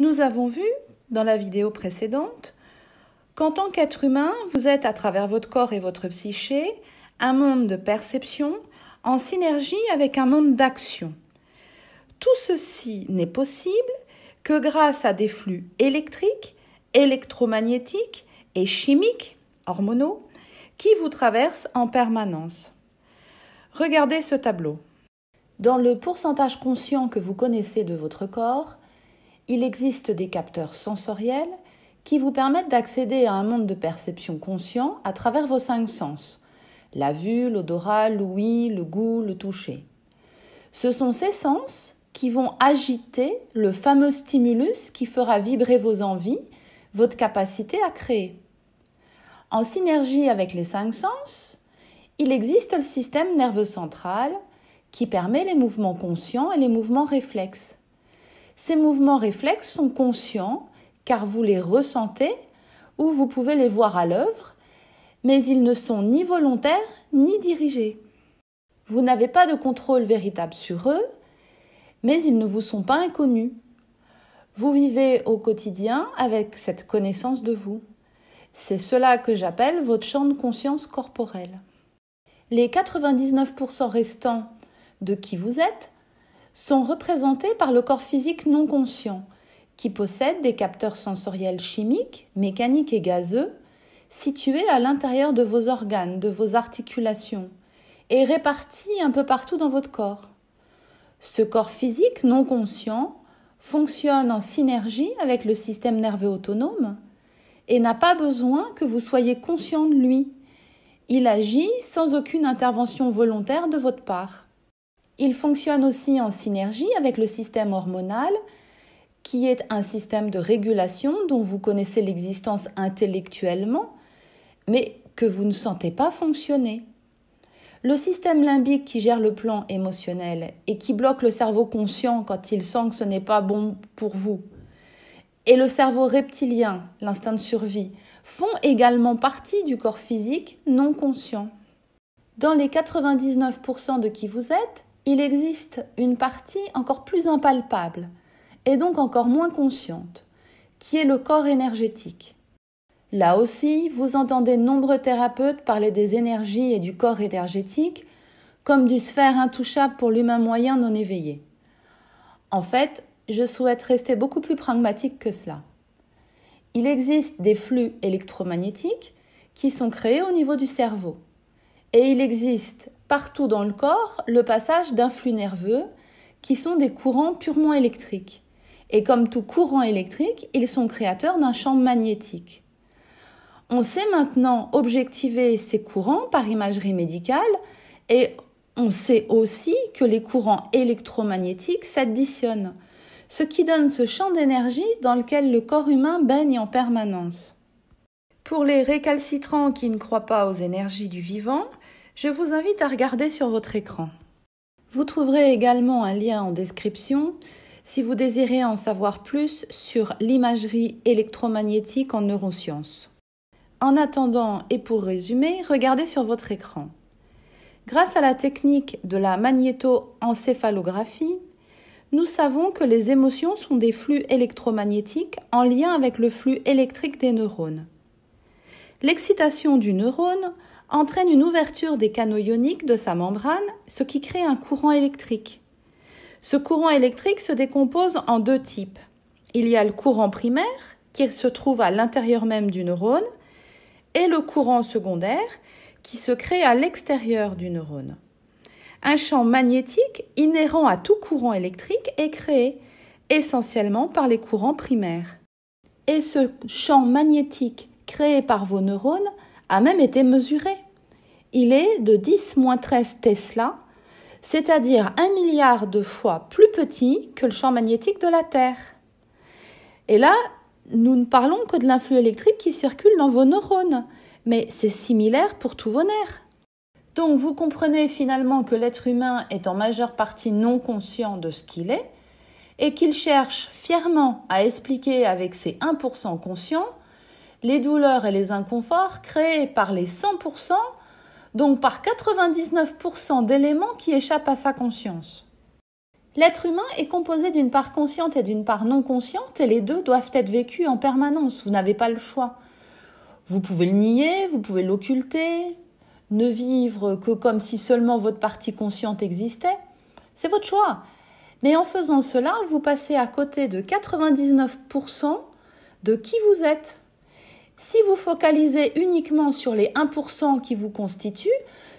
Nous avons vu dans la vidéo précédente qu'en tant qu'être humain, vous êtes à travers votre corps et votre psyché un monde de perception en synergie avec un monde d'action. Tout ceci n'est possible que grâce à des flux électriques, électromagnétiques et chimiques, hormonaux, qui vous traversent en permanence. Regardez ce tableau. Dans le pourcentage conscient que vous connaissez de votre corps, il existe des capteurs sensoriels qui vous permettent d'accéder à un monde de perception conscient à travers vos cinq sens la vue, l'odorat, l'ouïe, le goût, le toucher. Ce sont ces sens qui vont agiter le fameux stimulus qui fera vibrer vos envies, votre capacité à créer. En synergie avec les cinq sens, il existe le système nerveux central qui permet les mouvements conscients et les mouvements réflexes. Ces mouvements réflexes sont conscients car vous les ressentez ou vous pouvez les voir à l'œuvre, mais ils ne sont ni volontaires ni dirigés. Vous n'avez pas de contrôle véritable sur eux, mais ils ne vous sont pas inconnus. Vous vivez au quotidien avec cette connaissance de vous. C'est cela que j'appelle votre champ de conscience corporelle. Les 99% restants de qui vous êtes sont représentés par le corps physique non conscient, qui possède des capteurs sensoriels chimiques, mécaniques et gazeux, situés à l'intérieur de vos organes, de vos articulations, et répartis un peu partout dans votre corps. Ce corps physique non conscient fonctionne en synergie avec le système nerveux autonome et n'a pas besoin que vous soyez conscient de lui. Il agit sans aucune intervention volontaire de votre part. Il fonctionne aussi en synergie avec le système hormonal, qui est un système de régulation dont vous connaissez l'existence intellectuellement, mais que vous ne sentez pas fonctionner. Le système limbique qui gère le plan émotionnel et qui bloque le cerveau conscient quand il sent que ce n'est pas bon pour vous, et le cerveau reptilien, l'instinct de survie, font également partie du corps physique non conscient. Dans les 99% de qui vous êtes, il existe une partie encore plus impalpable et donc encore moins consciente, qui est le corps énergétique. Là aussi, vous entendez nombreux thérapeutes parler des énergies et du corps énergétique comme du sphère intouchable pour l'humain moyen non éveillé. En fait, je souhaite rester beaucoup plus pragmatique que cela. Il existe des flux électromagnétiques qui sont créés au niveau du cerveau. Et il existe partout dans le corps le passage d'un flux nerveux qui sont des courants purement électriques. Et comme tout courant électrique, ils sont créateurs d'un champ magnétique. On sait maintenant objectiver ces courants par imagerie médicale et on sait aussi que les courants électromagnétiques s'additionnent, ce qui donne ce champ d'énergie dans lequel le corps humain baigne en permanence. Pour les récalcitrants qui ne croient pas aux énergies du vivant, je vous invite à regarder sur votre écran. Vous trouverez également un lien en description si vous désirez en savoir plus sur l'imagerie électromagnétique en neurosciences. En attendant et pour résumer, regardez sur votre écran. Grâce à la technique de la magnétoencéphalographie, nous savons que les émotions sont des flux électromagnétiques en lien avec le flux électrique des neurones. L'excitation du neurone entraîne une ouverture des canaux ioniques de sa membrane, ce qui crée un courant électrique. Ce courant électrique se décompose en deux types. Il y a le courant primaire, qui se trouve à l'intérieur même du neurone, et le courant secondaire, qui se crée à l'extérieur du neurone. Un champ magnétique inhérent à tout courant électrique est créé essentiellement par les courants primaires. Et ce champ magnétique créé par vos neurones a même été mesuré. Il est de 10-13 Tesla, c'est-à-dire un milliard de fois plus petit que le champ magnétique de la Terre. Et là, nous ne parlons que de l'influx électrique qui circule dans vos neurones, mais c'est similaire pour tous vos nerfs. Donc vous comprenez finalement que l'être humain est en majeure partie non conscient de ce qu'il est, et qu'il cherche fièrement à expliquer avec ses 1% conscients les douleurs et les inconforts créés par les 100%, donc par 99% d'éléments qui échappent à sa conscience. L'être humain est composé d'une part consciente et d'une part non consciente et les deux doivent être vécus en permanence. Vous n'avez pas le choix. Vous pouvez le nier, vous pouvez l'occulter, ne vivre que comme si seulement votre partie consciente existait. C'est votre choix. Mais en faisant cela, vous passez à côté de 99% de qui vous êtes. Si vous focalisez uniquement sur les 1% qui vous constituent,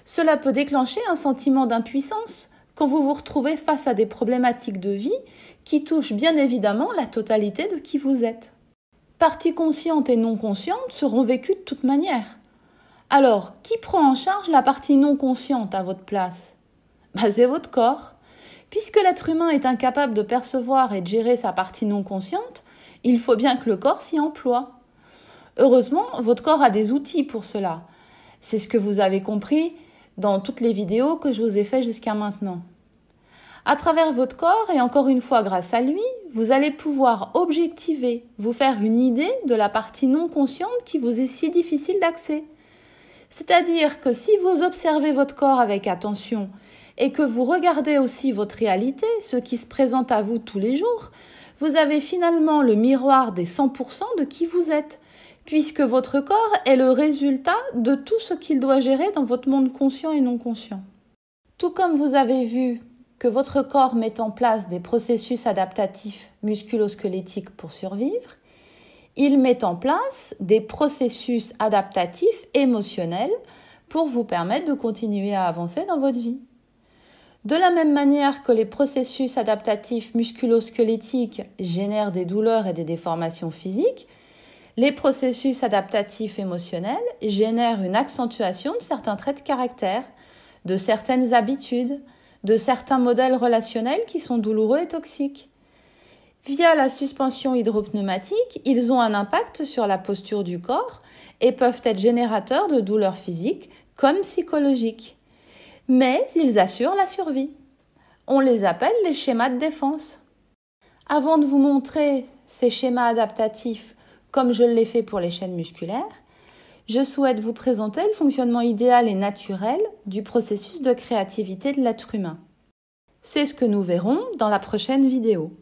cela peut déclencher un sentiment d'impuissance quand vous vous retrouvez face à des problématiques de vie qui touchent bien évidemment la totalité de qui vous êtes. Parties conscientes et non conscientes seront vécues de toute manière. Alors, qui prend en charge la partie non consciente à votre place? Bah, C'est votre corps. Puisque l'être humain est incapable de percevoir et de gérer sa partie non consciente, il faut bien que le corps s'y emploie. Heureusement, votre corps a des outils pour cela. C'est ce que vous avez compris dans toutes les vidéos que je vous ai faites jusqu'à maintenant. À travers votre corps, et encore une fois grâce à lui, vous allez pouvoir objectiver, vous faire une idée de la partie non consciente qui vous est si difficile d'accès. C'est-à-dire que si vous observez votre corps avec attention et que vous regardez aussi votre réalité, ce qui se présente à vous tous les jours, vous avez finalement le miroir des 100% de qui vous êtes, puisque votre corps est le résultat de tout ce qu'il doit gérer dans votre monde conscient et non conscient. Tout comme vous avez vu que votre corps met en place des processus adaptatifs musculo-squelettiques pour survivre, il met en place des processus adaptatifs émotionnels pour vous permettre de continuer à avancer dans votre vie. De la même manière que les processus adaptatifs musculo-squelettiques génèrent des douleurs et des déformations physiques, les processus adaptatifs émotionnels génèrent une accentuation de certains traits de caractère, de certaines habitudes, de certains modèles relationnels qui sont douloureux et toxiques. Via la suspension hydropneumatique, ils ont un impact sur la posture du corps et peuvent être générateurs de douleurs physiques comme psychologiques. Mais ils assurent la survie. On les appelle les schémas de défense. Avant de vous montrer ces schémas adaptatifs comme je l'ai fait pour les chaînes musculaires, je souhaite vous présenter le fonctionnement idéal et naturel du processus de créativité de l'être humain. C'est ce que nous verrons dans la prochaine vidéo.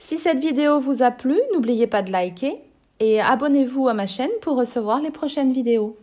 Si cette vidéo vous a plu, n'oubliez pas de liker et abonnez-vous à ma chaîne pour recevoir les prochaines vidéos.